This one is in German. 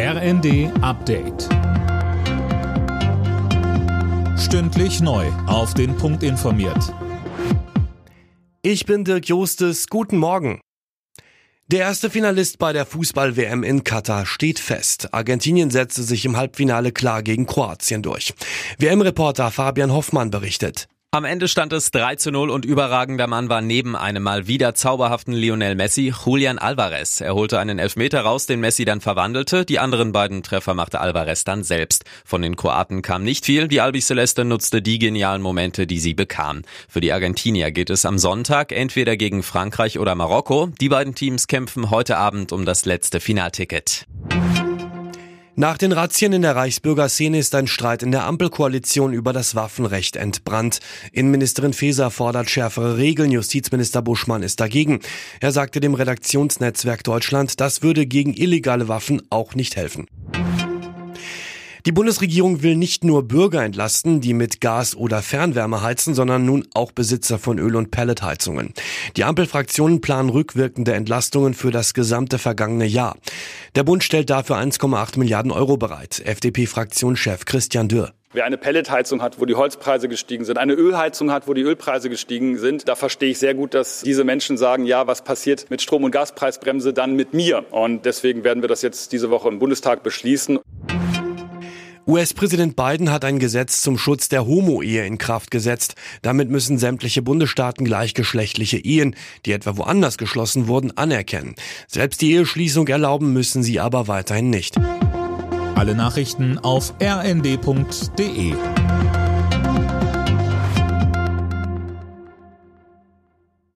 RND Update. Stündlich neu. Auf den Punkt informiert. Ich bin Dirk Jostes. Guten Morgen. Der erste Finalist bei der Fußball-WM in Katar steht fest. Argentinien setzte sich im Halbfinale klar gegen Kroatien durch. WM-Reporter Fabian Hoffmann berichtet. Am Ende stand es 3 zu 0 und überragender Mann war neben einem mal wieder zauberhaften Lionel Messi Julian Alvarez. Er holte einen Elfmeter raus, den Messi dann verwandelte. Die anderen beiden Treffer machte Alvarez dann selbst. Von den Kroaten kam nicht viel. Die Albiceleste nutzte die genialen Momente, die sie bekam. Für die Argentinier geht es am Sonntag entweder gegen Frankreich oder Marokko. Die beiden Teams kämpfen heute Abend um das letzte Finalticket. Nach den Razzien in der Reichsbürgerszene ist ein Streit in der Ampelkoalition über das Waffenrecht entbrannt. Innenministerin Faeser fordert schärfere Regeln, Justizminister Buschmann ist dagegen. Er sagte dem Redaktionsnetzwerk Deutschland, das würde gegen illegale Waffen auch nicht helfen. Die Bundesregierung will nicht nur Bürger entlasten, die mit Gas oder Fernwärme heizen, sondern nun auch Besitzer von Öl- und Pelletheizungen. Die Ampelfraktionen planen rückwirkende Entlastungen für das gesamte vergangene Jahr. Der Bund stellt dafür 1,8 Milliarden Euro bereit. FDP-Fraktionschef Christian Dürr. Wer eine Pelletheizung hat, wo die Holzpreise gestiegen sind, eine Ölheizung hat, wo die Ölpreise gestiegen sind, da verstehe ich sehr gut, dass diese Menschen sagen, ja, was passiert mit Strom- und Gaspreisbremse dann mit mir? Und deswegen werden wir das jetzt diese Woche im Bundestag beschließen. US-Präsident Biden hat ein Gesetz zum Schutz der Homo-Ehe in Kraft gesetzt. Damit müssen sämtliche Bundesstaaten gleichgeschlechtliche Ehen, die etwa woanders geschlossen wurden, anerkennen. Selbst die Eheschließung erlauben müssen sie aber weiterhin nicht. Alle Nachrichten auf rnd.de